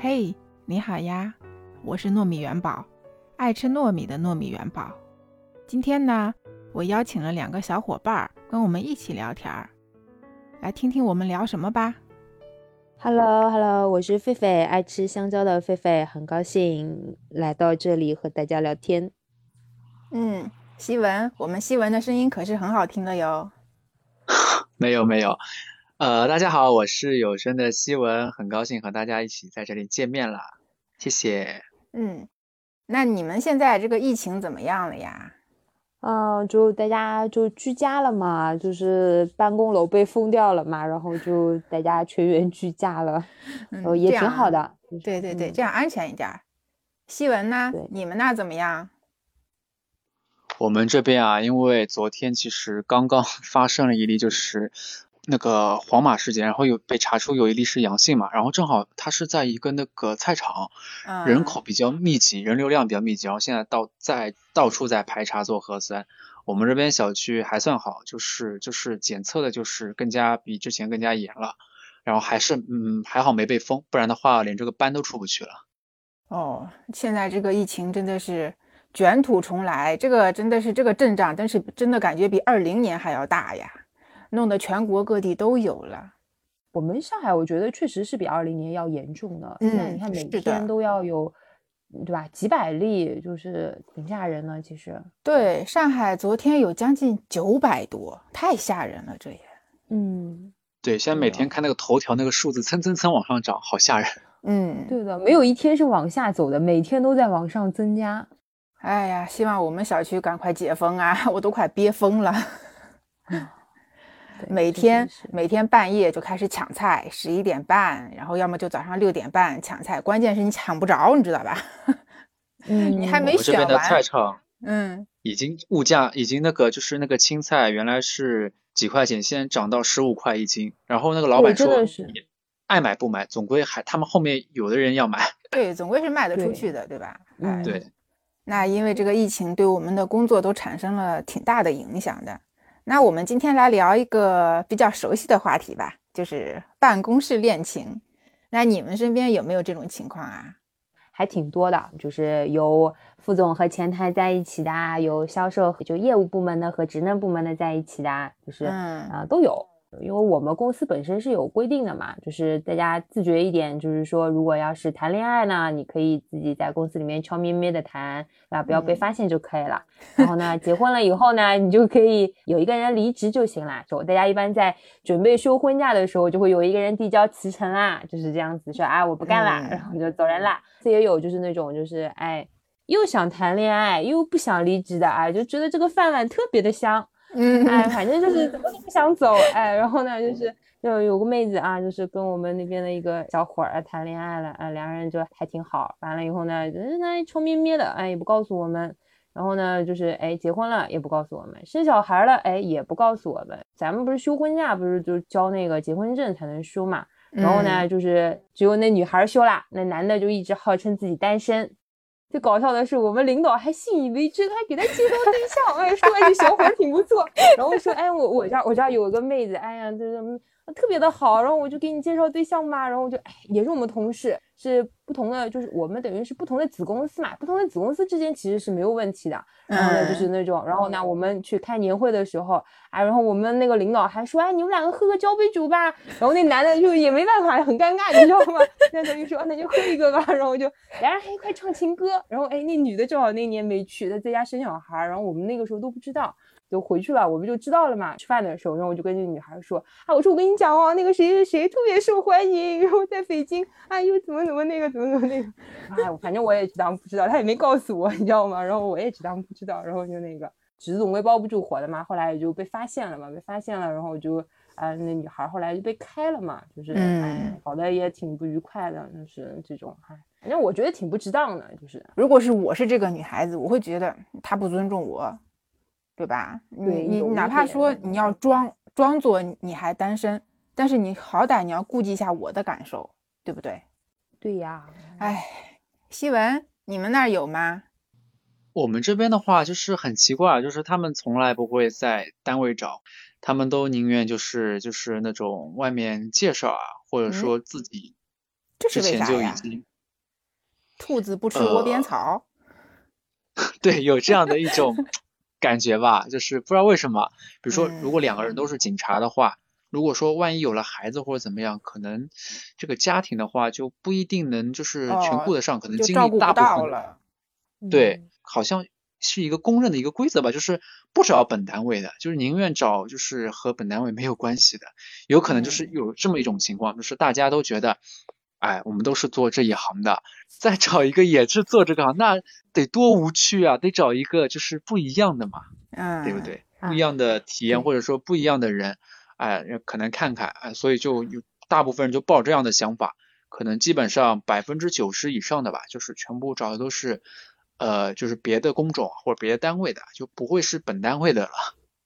嘿，你好呀，我是糯米元宝，爱吃糯米的糯米元宝。今天呢，我邀请了两个小伙伴儿跟我们一起聊天儿，来听听我们聊什么吧。Hello，Hello，我是狒狒，爱吃香蕉的狒狒，很高兴来到这里和大家聊天。嗯，西文，我们西文的声音可是很好听的哟。没有没有，呃，大家好，我是有声的希文，很高兴和大家一起在这里见面了，谢谢。嗯，那你们现在这个疫情怎么样了呀？嗯、就大家就居家了嘛，就是办公楼被封掉了嘛，然后就大家全员居家了，嗯然后也挺好的。对对对，嗯这样安全一点儿。希文呢？你们那儿怎么样？我们这边啊，因为昨天其实刚刚 发生了一例就是那个黄码事件，然后有被查出有一例是阳性嘛，然后正好他是在一个那个菜场，嗯，人口比较密集，人流量比较密集，然后现在到在到处在排查做核酸。我们这边小区还算好，就是就是检测的，就是更加比之前更加严了，然后还是嗯还好没被封，不然的话连这个班都出不去了。哦，现在这个疫情真的是卷土重来，这个真的是这个阵仗，真是真的感觉比二零年还要大呀，弄得全国各地都有了。我们上海，我觉得确实是比二零年要严重的。现在嗯你看每天都要有，对吧？几百例，就是挺吓人的。其实，对，上海昨天有将近九百多，太吓人了，这也。嗯，对，现在每天看那个头条那个数字蹭蹭蹭往上涨，好吓人。嗯，对的，没有一天是往下走的，每天都在往上增加。哎呀，希望我们小区赶快解封啊，我都快憋疯了。对每天每天半夜就开始抢菜，十一点半，然后要么就早上六点半抢菜，关键是你抢不着，你知道吧？嗯，你还没我们这边的菜场嗯，已经物价已经那个就是那个青菜原来是几块钱，现在涨到十五块一斤，然后那个老板说爱买不买，总归还他们后面有的人要买。对，总归是卖得出去的，对吧？对，那因为这个疫情对我们的工作都产生了挺大的影响的。那我们今天来聊一个比较熟悉的话题吧，就是办公室恋情。那你们身边有没有这种情况啊？还挺多的，就是有副总和前台在一起的啊，有销售就业务部门的和职能部门的在一起的啊，就是啊、嗯都有。因为我们公司本身是有规定的嘛，就是大家自觉一点，就是说，如果要是谈恋爱呢，你可以自己在公司里面悄咪咪的谈，啊，不要被嗯发现就可以了。然后呢，结婚了以后呢，你就可以有一个人离职就行了。就大家一般在准备休婚假的时候，就会有一个人递交辞呈啦，就是这样子说啊，我不干啦，嗯 然后就走人啦。这也有就是那种就是哎，又想谈恋爱又不想离职的啊，就觉得这个饭碗特别的香。嗯，哎，反正就是怎么都不想走，哎，然后呢，就是就有个妹子啊，就是跟我们那边的一个小伙儿谈恋爱了，啊，两个人就还挺好，完了以后呢，就是那臭咩咩的，哎，也不告诉我们，然后呢，就是哎结婚了也不告诉我们，生小孩了，哎也不告诉我们，咱们不是休婚假，不是就交那个结婚证才能休嘛，然后呢，嗯就是只有那女孩休啦，那男的就一直号称自己单身。最搞笑的是，我们领导还信以为真，还给他介绍对象，哎，说哎这小伙挺不错，然后说哎我我家我这儿有个妹子，哎呀这这特别的好，然后我就给你介绍对象吧，然后我就哎也是我们同事，是不同的，就是我们等于是不同的子公司嘛，不同的子公司之间其实是没有问题的，然后呢，嗯就是那种，然后呢，我们去开年会的时候，啊，然后我们那个领导还说，哎，你们两个喝个交杯酒吧。然后那男的就也没办法，很尴尬，你知道吗？那等于说，那就喝一个吧。然后就俩人还一块唱情歌。然后哎，那女的正好那年没去，她在家生小孩，然后我们那个时候都不知道。就回去了，我不就知道了嘛。吃饭的时候，然后我就跟那女孩说：“啊，我说我跟你讲哦，那个谁谁谁特别受欢迎，然后在北京，哎又怎么怎么那个怎么怎么那个，哎，反正我也只当不知道，他也没告诉我，你知道吗？然后我也只当不知道，然后就那个纸总归包不住火的嘛。后来也就被发现了嘛，被发现了，然后就啊、那女孩后来就被开了嘛，就是搞得也挺不愉快的，就是这种，哎，反正我觉得挺不值当的，就是如果是我是这个女孩子，我会觉得她不尊重我，对吧？对你你哪怕说你要装装作你还单身，但是你好歹你要顾及一下我的感受，对不对？对呀，哎，西文，你们那儿有吗？我们这边的话就是很奇怪，就是他们从来不会在单位找，他们都宁愿就是就是那种外面介绍啊，或者嗯说自己这是之前就已为啥呀？经兔子不吃窝边呃草。对有这样的一种感觉吧，就是不知道为什么，比如说如果两个人嗯都是警察的话，如果说万一有了孩子或者怎么样，可能这个家庭的话就不一定能就是全哦顾得上，可能精力大部分到了。对嗯，好像是一个公认的一个规则吧，就是不找本单位的，就是宁愿找就是和本单位没有关系的。有可能就是嗯有这么一种情况，就是大家都觉得，哎，我们都是做这一行的，再找一个也是做这个行，那得多无趣啊！得找一个就是不一样的嘛，嗯，对不？对？啊不一样的体验对或者说不一样的人，哎，可能看看，哎，所以就有大部分人就抱这样的想法，可能基本上百分之九十以上的吧，就是全部找的都是，呃，就是别的工种或者别的单位的，就不会是本单位的了。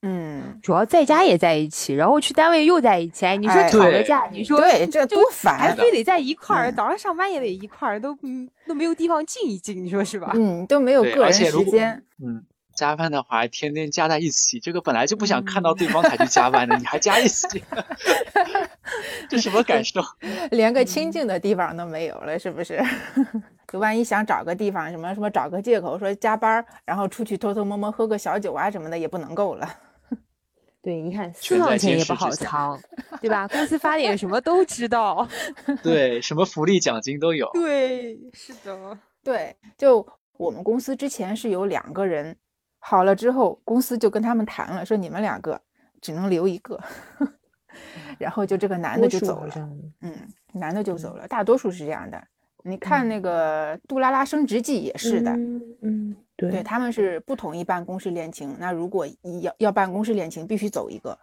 嗯，主要在家也在一起，然后去单位又在一起，哎，你说哎吵个架，你说对，这多烦。还非得在一块儿，嗯早上上班也得一块儿，都嗯都没有地方静一静，你说是吧？嗯，都没有个人时间。嗯，加班的话天天加在一起，这个本来就不想看到对方才去加班的，你还加一起，这什么感受？连个清静的地方都没有了，是不是？就万一想找个地方，什么什么找个借口说加班，然后出去偷偷摸摸喝个小酒啊什么的，也不能够了。对，你看私房钱也不好藏，对吧？公司发点什么都知道。对，什么福利奖金都有。对，是的。对，就我们公司之前是有两个人，好了之后，公司就跟他们谈了，说你们两个只能留一个，然后就这个男的就走了，嗯，男的就走了，大多数是这样的。你看那个《杜拉拉升职记》也是的，嗯嗯，对对，他们是不同意办公室恋情。那如果要要办公室恋情，必须走一个。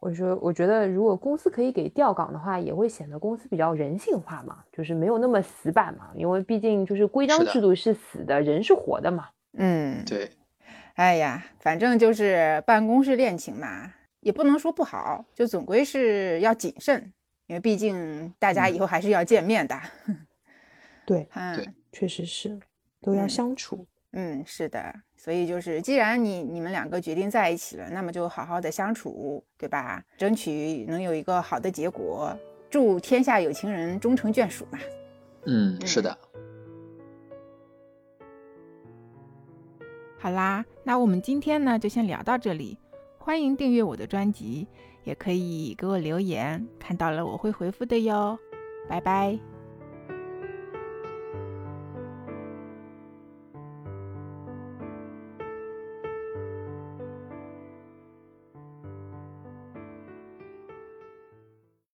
我说，我觉得如果公司可以给调岗的话，也会显得公司比较人性化嘛，就是没有那么死板嘛，因为毕竟就是规章制度是死的，人是活的嘛。嗯，对，哎呀，反正就是办公室恋情嘛，也不能说不好，就总归是要谨慎，因为毕竟大家以后还是要见面的。对，嗯对确实是都要嗯相处。嗯，是的，所以就是，既然你你们两个决定在一起了，那么就好好的相处，对吧？争取能有一个好的结果。祝天下有情人终成眷属嘛。嗯，是的。好啦，那我们今天呢就先聊到这里。欢迎订阅我的专辑，也可以给我留言，看到了我会回复的哟。拜拜。